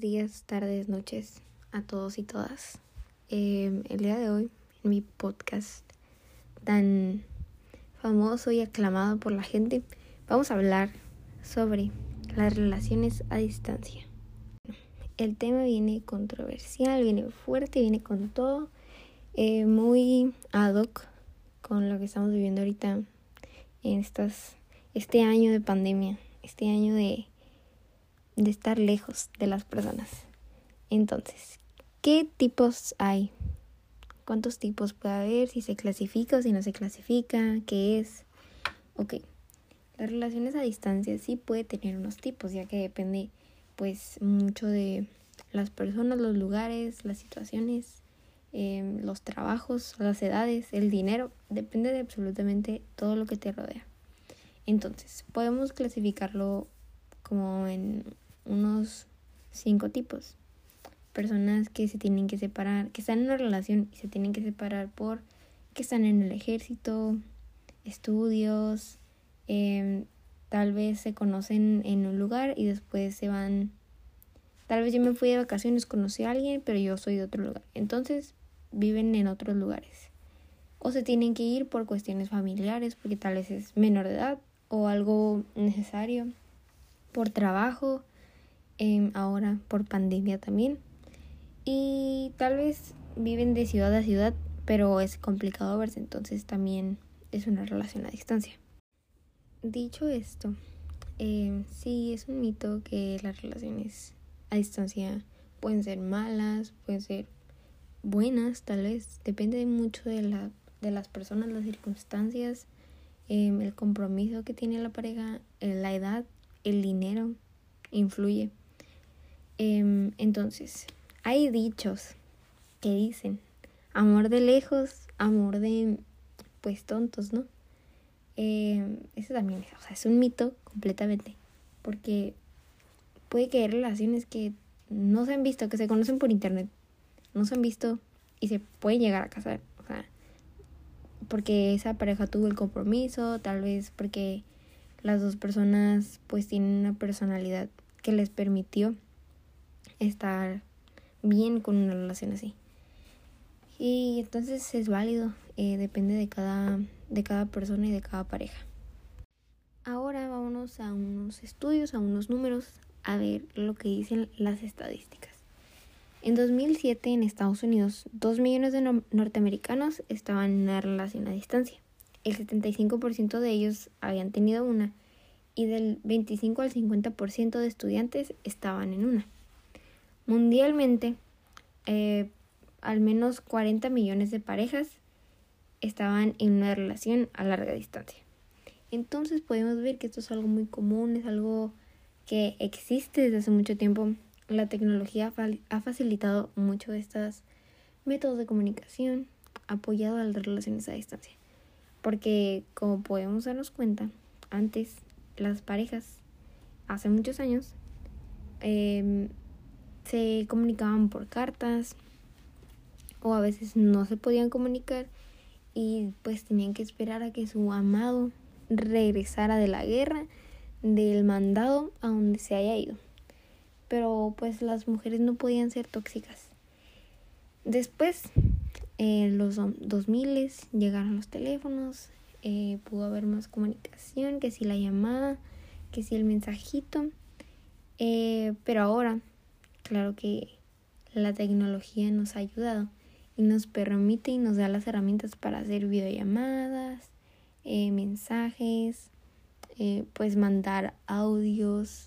días, tardes, noches a todos y todas. Eh, el día de hoy, en mi podcast tan famoso y aclamado por la gente, vamos a hablar sobre las relaciones a distancia. El tema viene controversial, viene fuerte, viene con todo, eh, muy ad hoc con lo que estamos viviendo ahorita en estas, este año de pandemia, este año de de estar lejos de las personas. Entonces, ¿qué tipos hay? ¿Cuántos tipos puede haber? Si se clasifica o si no se clasifica, ¿qué es? Ok, las relaciones a distancia sí puede tener unos tipos, ya que depende pues mucho de las personas, los lugares, las situaciones, em, los trabajos, las edades, el dinero, depende de absolutamente todo lo que te rodea. Entonces, podemos clasificarlo como en unos cinco tipos. Personas que se tienen que separar, que están en una relación y se tienen que separar por que están en el ejército, estudios, em, tal vez se conocen en un lugar y después se van. Tal vez yo me fui de vacaciones, conocí a alguien, pero yo soy de otro lugar. Entonces viven en otros lugares. O se tienen que ir por cuestiones familiares, porque tal vez es menor de edad o algo necesario, por trabajo, Em, ahora por pandemia también. Y tal vez viven de ciudad a ciudad, pero es complicado verse, entonces también es una relación a distancia. Dicho esto, eh, sí es un mito que las relaciones a distancia pueden ser malas, pueden ser buenas, tal vez, depende mucho de, la, de las personas, las circunstancias, em, el compromiso que tiene la pareja, la edad, el dinero, influye. Em, entonces, hay dichos que dicen, amor de lejos, amor de, pues, tontos, ¿no? Eh, eso también o sea, es un mito completamente, porque puede que haya relaciones que no se han visto, que se conocen por internet, no se han visto y se pueden llegar a casar, o sea, porque esa pareja tuvo el compromiso, tal vez porque las dos personas pues tienen una personalidad que les permitió estar bien con una relación así. Y entonces es válido, eh, depende de cada, de cada persona y de cada pareja. Ahora vámonos a unos estudios, a unos números, a ver lo que dicen las estadísticas. En 2007 en Estados Unidos, 2 millones de norteamericanos estaban en una relación a distancia. El 75% de ellos habían tenido una y del 25 al 50% de estudiantes estaban en una. Mundialmente, eh, al menos 40 millones de parejas estaban en una relación a larga distancia. Entonces podemos ver que esto es algo muy común, es algo que existe desde hace mucho tiempo. La tecnología ha facilitado mucho estos métodos de comunicación apoyado a las relaciones a distancia. Porque como podemos darnos cuenta, antes las parejas, hace muchos años, eh, se comunicaban por cartas o a veces no se podían comunicar y pues tenían que esperar a que su amado regresara de la guerra, del mandado a donde se haya ido. Pero pues las mujeres no podían ser tóxicas. Después, en los 2000 llegaron los teléfonos, eh, pudo haber más comunicación, que si la llamada, que si el mensajito. Eh, pero ahora Claro que la tecnología nos ha ayudado y nos permite y nos da las herramientas para hacer videollamadas, eh, mensajes, eh, pues mandar audios.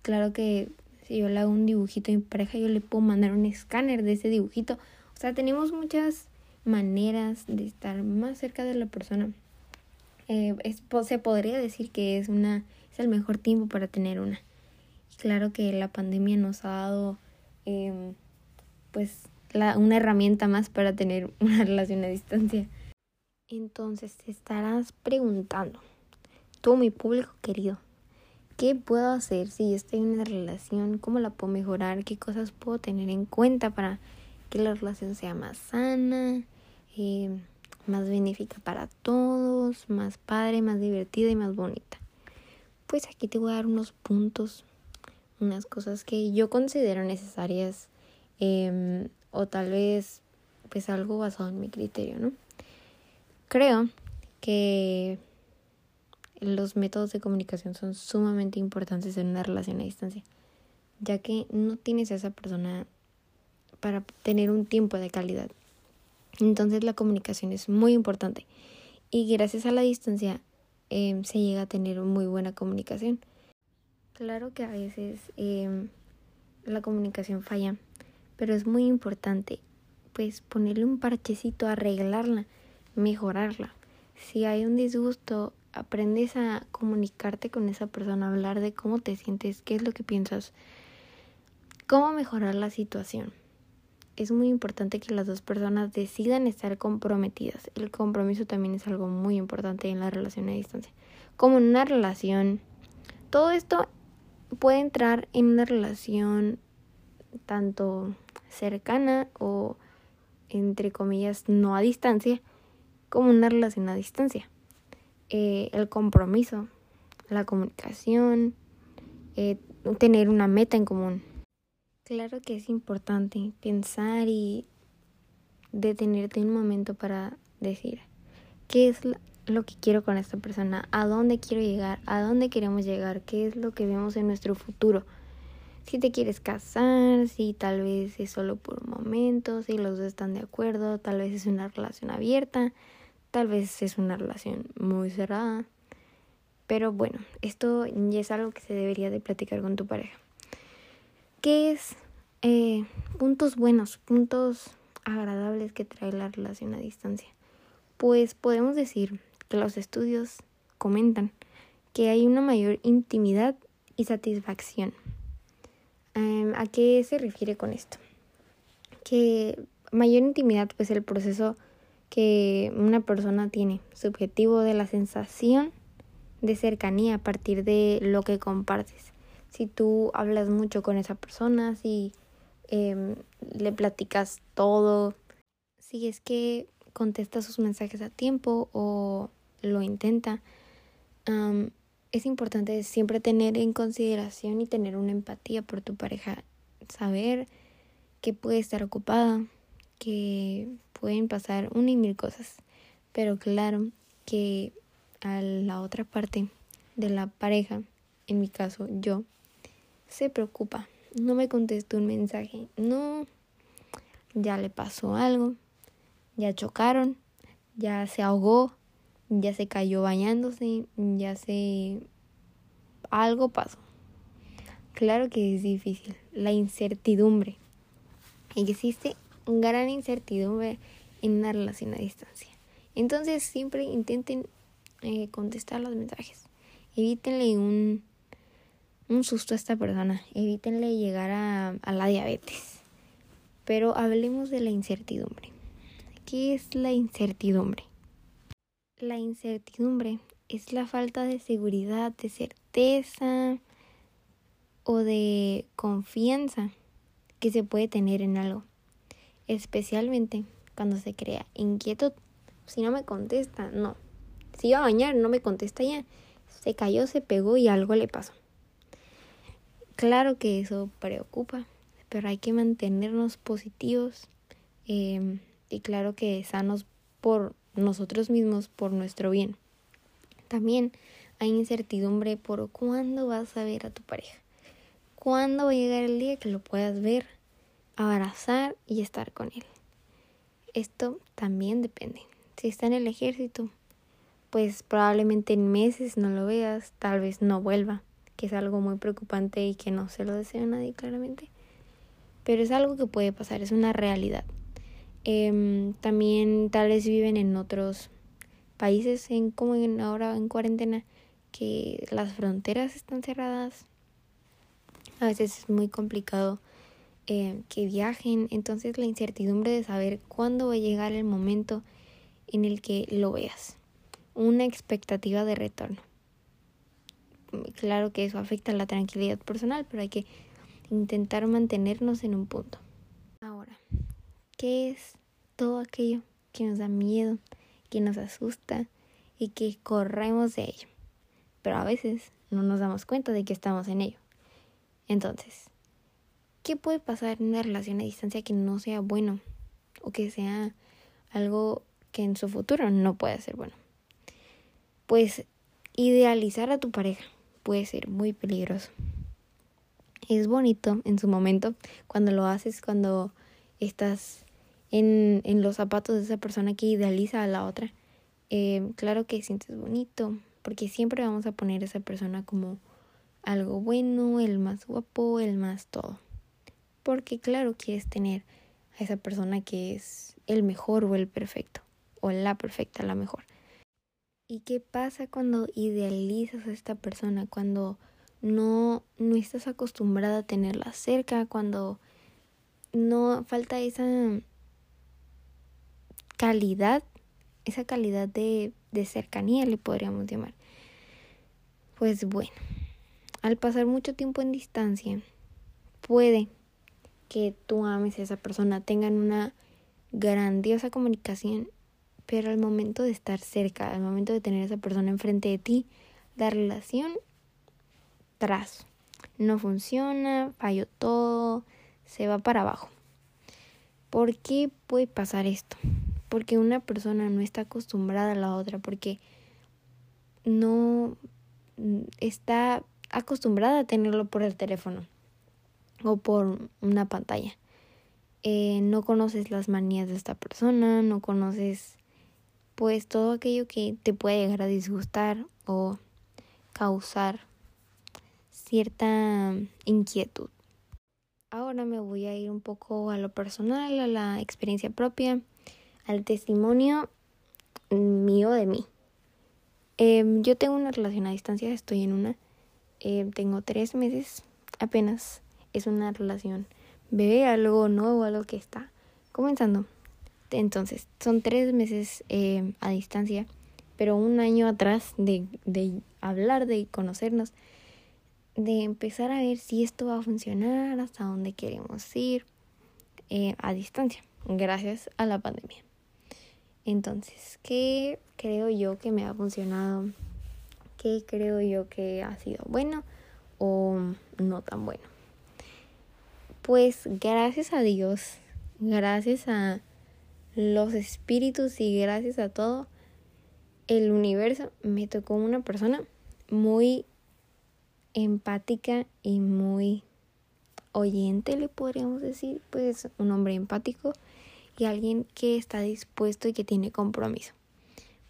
Claro que si yo le hago un dibujito a mi pareja, yo le puedo mandar un escáner de ese dibujito. O sea, tenemos muchas maneras de estar más cerca de la persona. Eh, se podría decir que es una es el mejor tiempo para tener una. Claro que la pandemia nos ha dado em, pues una herramienta más para tener una relación a distancia. Entonces te estarás preguntando, tú mi público querido, ¿qué puedo hacer si estoy en una relación? ¿Cómo la puedo mejorar? ¿Qué cosas puedo tener en cuenta para que la relación sea más sana, em, más benéfica para todos, más padre, más divertida y más bonita? Pues aquí te voy a dar unos puntos unas cosas que yo considero necesarias em, o tal vez pues algo basado en mi criterio, ¿no? Creo que los métodos de comunicación son sumamente importantes en una relación a distancia, ya que no tienes a esa persona para tener un tiempo de calidad. Entonces la comunicación es muy importante y gracias a la distancia em, se llega a tener muy buena comunicación. Claro que a veces em, la comunicación falla, pero es muy importante pues ponerle un parchecito, arreglarla, mejorarla. Si hay un disgusto, aprendes a comunicarte con esa persona, hablar de cómo te sientes, qué es lo que piensas, cómo mejorar la situación. Es muy importante que las dos personas decidan estar comprometidas. El compromiso también es algo muy importante en la relación a distancia. Como en una relación, todo esto puede entrar en una relación tanto cercana o entre comillas no a distancia como una relación a distancia. Eh, el compromiso, la comunicación, eh, tener una meta en común. Claro que es importante pensar y detenerte un momento para decir qué es lo que quiero con esta persona, a dónde quiero llegar, a dónde queremos llegar, qué es lo que vemos en nuestro futuro. Si te quieres casar, si tal vez es solo por un momento, si los dos están de acuerdo, tal vez es una relación abierta, Tal vez es una relación muy cerrada. Pero bueno, esto ya es algo que se debería de platicar con tu pareja. ¿Qué es eh, puntos buenos, puntos agradables que trae la relación a distancia? Pues podemos decir los estudios comentan que hay una mayor intimidad y satisfacción. Em, ¿A qué se refiere con esto? Que mayor intimidad, pues el proceso que una persona tiene, subjetivo de la sensación de cercanía a partir de lo que compartes. Si tú hablas mucho con esa persona, si em, le platicas todo, si es que contesta sus mensajes a tiempo o lo intenta, es importante siempre tener en consideración y tener una empatía por tu pareja, saber que puede estar ocupada, que pueden pasar una y mil cosas. Pero claro que a la otra parte de la pareja, en mi caso yo, se preocupa. No me contestó un mensaje. No, ya le pasó algo. Ya chocaron. Ya se ahogó. Ya se cayó bañándose. Ya se... Algo pasó. Claro que es difícil. La incertidumbre. Existe gran incertidumbre en una relación a distancia. Entonces siempre intenten eh, contestar los mensajes. Evítenle un, un susto a esta persona. Evítenle llegar a, a la diabetes. Pero hablemos de la incertidumbre. ¿Qué es la incertidumbre? La incertidumbre es la falta de seguridad, de certeza o de confianza que se puede tener en algo especialmente cuando se crea inquietud. Si no me contesta, no. Si iba a bañar, no me contesta ya. Se cayó, se pegó y algo le pasó. Claro que eso preocupa, pero hay que mantenernos positivos em, y claro que sanos por nosotros mismos, por nuestro bien. También hay incertidumbre por cuándo vas a ver a tu pareja. ¿Cuándo va a llegar el día que lo puedas ver? abrazar y estar con él. Esto también depende. Si está en el ejército, pues probablemente en meses no lo veas, tal vez no vuelva, que es algo muy preocupante y que no se lo deseo a nadie claramente. Pero es algo que puede pasar, es una realidad. Em, también tal vez viven en otros países, en como en ahora en cuarentena, que las fronteras están cerradas. A veces es muy complicado eh, que viajen, entonces la incertidumbre de saber cuándo va a llegar el momento en el que lo veas, una expectativa de retorno. Claro que eso afecta la tranquilidad personal, pero hay que intentar mantenernos en un punto. Ahora, ¿qué es todo aquello que nos da miedo, que nos asusta y que corremos de ello? Pero a veces no nos damos cuenta de que estamos en ello. Entonces, ¿qué puede pasar en una relación a distancia que no sea bueno o que sea algo que en su futuro no pueda ser bueno? Pues idealizar a tu pareja puede ser muy peligroso. Es bonito en su momento cuando lo haces, cuando estás en, en los zapatos de esa persona que idealiza a la otra. Eh, claro que sientes bonito, porque siempre vamos a poner a esa persona como algo bueno, el más guapo, el más todo. Porque claro, quieres tener a esa persona que es el mejor o el perfecto, o la perfecta, la mejor. ¿Y qué pasa cuando idealizas a esta persona? Cuando no, no estás acostumbrada a tenerla cerca, cuando no falta esa calidad, esa calidad de, de cercanía, le podríamos llamar. Pues bueno, al pasar mucho tiempo en distancia, puede que tú ames a esa persona, tengan una grandiosa comunicación pero al momento de estar cerca, al momento de tener a esa persona enfrente de ti, la relación tras no funciona, falló todo, se va para abajo. ¿Por qué puede pasar esto? Porque una persona no está acostumbrada a la otra, porque no está acostumbrada a tenerlo por el teléfono o por una pantalla. Eh, no conoces las manías de esta persona, no conoces pues todo aquello que te puede llegar a disgustar o causar cierta inquietud. Ahora me voy a ir un poco a lo personal, a la experiencia propia, al testimonio mío de mí. Em, yo tengo una relación a distancia, estoy en una. Em, tengo tres meses apenas. Es una relación bebé, algo nuevo, algo que está comenzando. Entonces, son tres meses eh, a distancia, pero un año atrás de, de hablar, de conocernos, de empezar a ver si esto va a funcionar, hasta dónde queremos ir eh, a distancia, gracias a la pandemia. Entonces, ¿qué creo yo que me ha funcionado? ¿Qué creo yo que ha sido bueno o no tan bueno? Pues gracias a Dios, gracias a los espíritus y gracias a todo el universo me tocó una persona muy empática y muy oyente, le podríamos decir, pues un hombre empático alguien que está dispuesto y que tiene compromiso,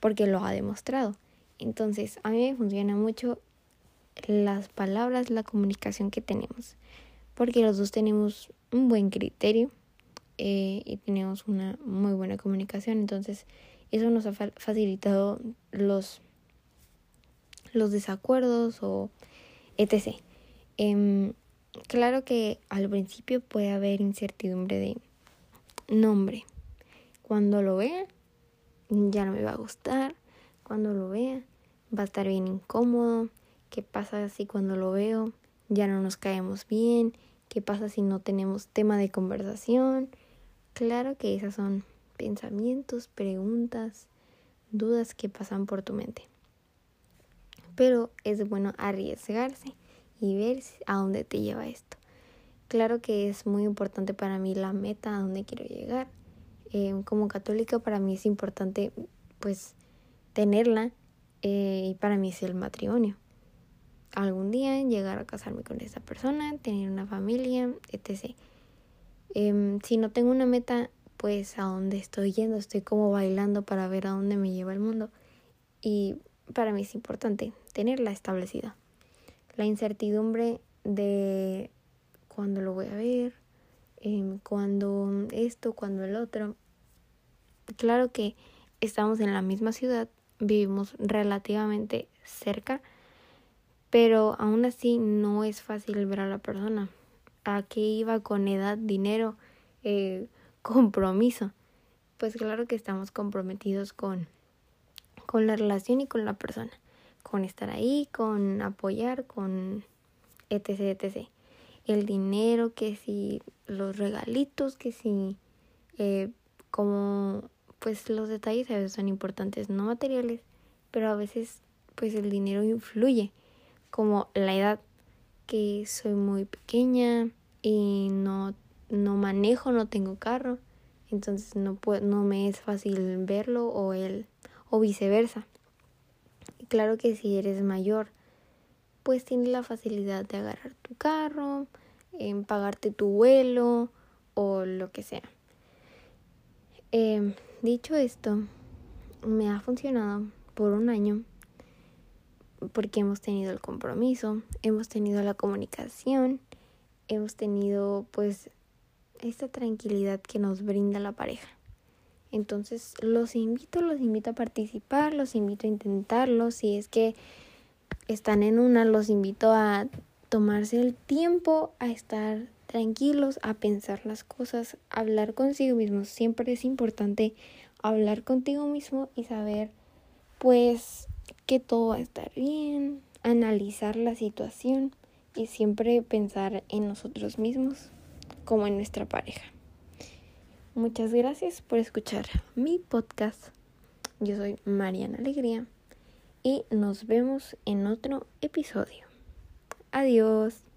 porque lo ha demostrado. Entonces, a mí me funciona mucho las palabras, la comunicación que tenemos, porque los dos tenemos un buen criterio eh, y tenemos una muy buena comunicación. Entonces, eso nos ha facilitado los, los desacuerdos o etc. Em, claro que al principio puede haber incertidumbre de nombre. Cuando lo vea, ya no me va a gustar. Cuando lo vea, va a estar bien incómodo. ¿Qué pasa si cuando lo veo ya no nos caemos bien? ¿Qué pasa si no tenemos tema de conversación? Claro que esas son pensamientos, preguntas, dudas que pasan por tu mente. Pero es bueno arriesgarse y ver a dónde te lleva esto. Claro que es muy importante para mí la meta a dónde quiero llegar. Em, como católica para mí es importante pues tenerla eh, y para mí es el matrimonio. Algún día llegar a casarme con esa persona, tener una familia, etc. Em, si no tengo una meta, pues a dónde estoy yendo, estoy como bailando para ver a dónde me lleva el mundo. Y para mí es importante tenerla establecida. La incertidumbre de cuándo lo voy a ver, eh, cuándo esto, cuándo el otro. Claro que estamos en la misma ciudad, vivimos relativamente cerca, pero aún así no es fácil ver a la persona a qué iba con edad, dinero, eh, compromiso. Pues claro que estamos comprometidos con, con la relación y con la persona, con estar ahí, con apoyar, con etc, etc. El dinero, que si los regalitos, que si eh, como pues los detalles a veces son importantes, no materiales, pero a veces pues el dinero influye, como la edad que soy muy pequeña y no, no manejo, no tengo carro, entonces no, puedo, no me es fácil verlo o él o viceversa. claro que si eres mayor, pues tienes la facilidad de agarrar tu carro, en pagarte tu vuelo o lo que sea. Em, dicho esto, me ha funcionado por un año porque hemos tenido el compromiso, hemos tenido la comunicación, hemos tenido pues esta tranquilidad que nos brinda la pareja. Entonces los invito, los invito a participar, los invito a intentarlo. Si es que están en una, los invito a tomarse el tiempo a estar tranquilos, a pensar las cosas, a hablar consigo mismo. Siempre es importante hablar contigo mismo y saber pues que todo va a estar bien, analizar la situación y siempre pensar en nosotros mismos como en nuestra pareja. Muchas gracias por escuchar mi podcast. Yo soy Mariana Alegría y nos vemos en otro episodio. Adiós.